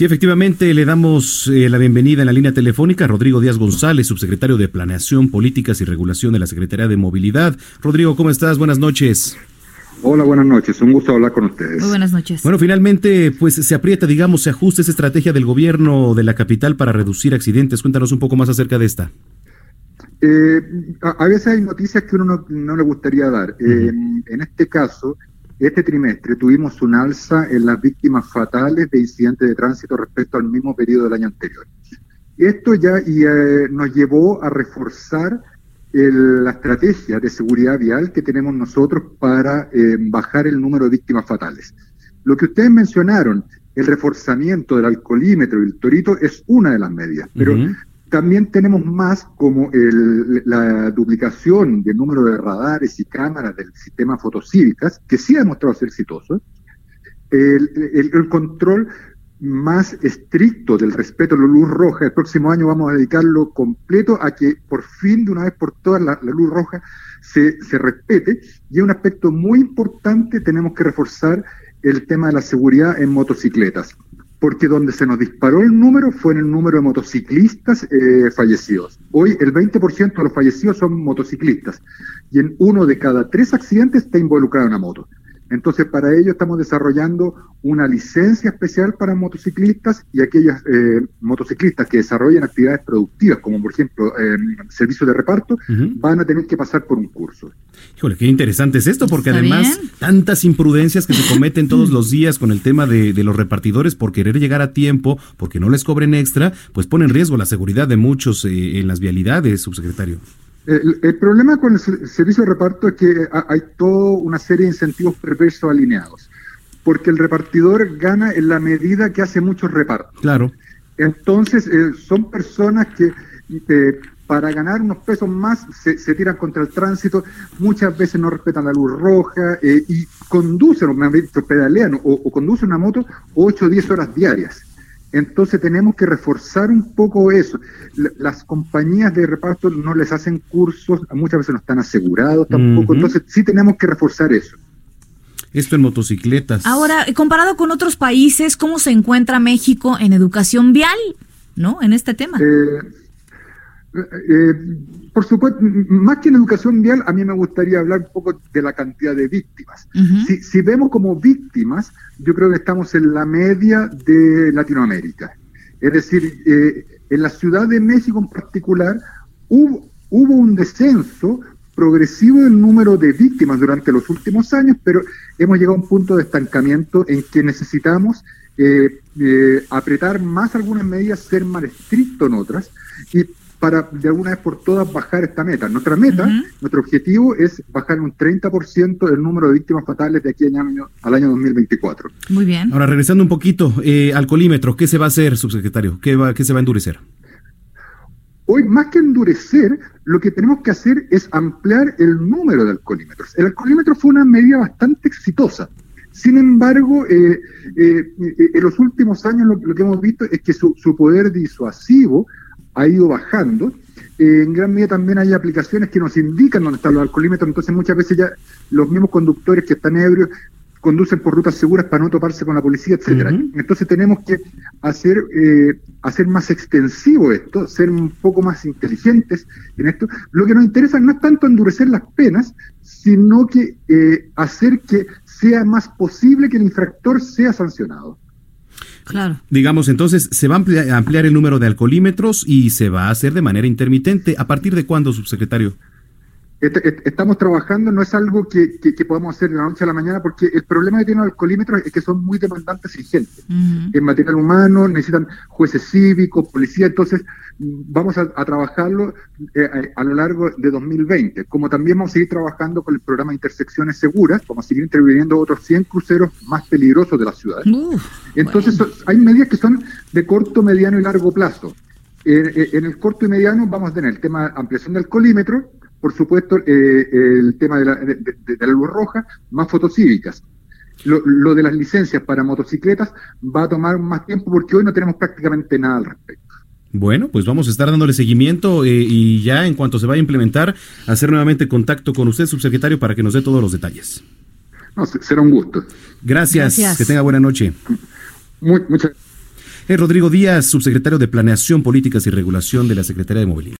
Sí, efectivamente, le damos eh, la bienvenida en la línea telefónica a Rodrigo Díaz González, subsecretario de Planeación, Políticas y Regulación de la Secretaría de Movilidad. Rodrigo, ¿cómo estás? Buenas noches. Hola, buenas noches. Un gusto hablar con ustedes. Muy buenas noches. Bueno, finalmente, pues se aprieta, digamos, se ajusta esa estrategia del gobierno de la capital para reducir accidentes. Cuéntanos un poco más acerca de esta. Eh, a, veces hay noticias que uno no, le gustaría dar. Eh, en este caso, este trimestre tuvimos un alza en las víctimas fatales de incidentes de tránsito respecto al mismo periodo del año anterior. Esto ya eh, nos llevó a reforzar la estrategia de seguridad vial que tenemos nosotros para eh, bajar el número de víctimas fatales. Lo que ustedes mencionaron, el reforzamiento del alcoholímetro y el torito es una de las medidas, pero también tenemos más como la duplicación del número de radares y cámaras del sistema fotocívicas, que sí ha demostrado ser exitoso, el, control más estricto del respeto a la luz roja. El próximo año vamos a dedicarlo completo a que por fin, de una vez por todas, la, luz roja se, se respete. Y un aspecto muy importante, tenemos que reforzar el tema de la seguridad en motocicletas porque donde se nos disparó el número fue en el número de motociclistas eh, fallecidos. Hoy el 20% de los fallecidos son motociclistas y en uno de cada tres accidentes está involucrado una moto. Entonces, para ello estamos desarrollando una licencia especial para motociclistas y aquellos eh, motociclistas que desarrollen actividades productivas, como por ejemplo eh, servicios de reparto, van a tener que pasar por un curso. Híjole, qué interesante es esto, porque además tantas imprudencias que se cometen todos los días con el tema de, los repartidores por querer llegar a tiempo, porque no les cobren extra, pues pone en riesgo la seguridad de muchos eh, en las vialidades, subsecretario. El, problema con el servicio de reparto es que hay toda una serie de incentivos perversos alineados, porque el repartidor gana en la medida que hace muchos repartos. Claro. Entonces, eh, son personas que eh, para ganar unos pesos más se, tiran contra el tránsito, muchas veces no respetan la luz roja eh, y conducen, o me han dicho, pedalean o, o conducen una moto 8 o 10 horas diarias. Entonces tenemos que reforzar un poco eso. Las compañías de reparto no les hacen cursos, muchas veces no están asegurados tampoco, entonces sí tenemos que reforzar eso. Esto en motocicletas. Ahora, comparado con otros países, ¿cómo se encuentra México en educación vial, no, en este tema? Eh, eh, por supuesto, más que en educación vial, a mí me gustaría hablar un poco de la cantidad de víctimas. si, vemos como víctimas, yo creo que estamos en la media de Latinoamérica. Es decir, eh, en la Ciudad de México en particular, hubo, hubo un descenso progresivo del número de víctimas durante los últimos años, pero hemos llegado a un punto de estancamiento en que necesitamos eh, apretar más algunas medidas, ser más estricto en otras, y para de alguna vez por todas bajar esta meta. Nuestra meta, nuestro objetivo es bajar un 30% el número de víctimas fatales de aquí al año, al año 2024. Muy bien. Ahora, regresando un poquito, eh, al colímetro, ¿qué se va a hacer, subsecretario? ¿Qué, va, ¿Qué se va a endurecer? Hoy, más que endurecer, lo que tenemos que hacer es ampliar el número de alcoholímetros. El alcoholímetro fue una medida bastante exitosa. Sin embargo, eh, eh, en los últimos años lo, que hemos visto es que su, su poder disuasivo ha ido bajando. Eh, en gran medida también hay aplicaciones que nos indican dónde están los alcoholímetros, entonces muchas veces ya los mismos conductores que están ebrios conducen por rutas seguras para no toparse con la policía, etcétera. Entonces tenemos que hacer eh, hacer más extensivo esto, ser un poco más inteligentes en esto. Lo que nos interesa no es tanto endurecer las penas, sino que eh, hacer que sea más posible que el infractor sea sancionado. Claro. Digamos, entonces, se va a ampliar el número de alcoholímetros y se va a hacer de manera intermitente. ¿A partir de cuándo, subsecretario? Estamos trabajando, no es algo que, que, podamos hacer de la noche a la mañana, porque el problema que tienen los alcoholímetros es que son muy demandantes y gente. En material humano necesitan jueces cívicos, policía, entonces vamos a, trabajarlo eh, a, lo largo de 2020. Como también vamos a seguir trabajando con el programa Intersecciones Seguras, vamos a seguir interviniendo otros 100 cruceros más peligrosos de la ciudad. entonces hay medidas que son de corto, mediano y largo plazo. en el corto y mediano vamos a tener el tema de ampliación del alcoholímetro, por supuesto, eh, el tema de la, luz roja, más fotocívicas. Lo, lo, de las licencias para motocicletas va a tomar más tiempo porque hoy no tenemos prácticamente nada al respecto. Bueno, pues vamos a estar dándole seguimiento eh, y ya en cuanto se vaya a implementar, hacer nuevamente contacto con usted, subsecretario, para que nos dé todos los detalles. No, será un gusto. Gracias, que tenga buena noche. Muy, muchas eh, Rodrigo Díaz, subsecretario de Planeación, Políticas y Regulación de la Secretaría de Movilidad.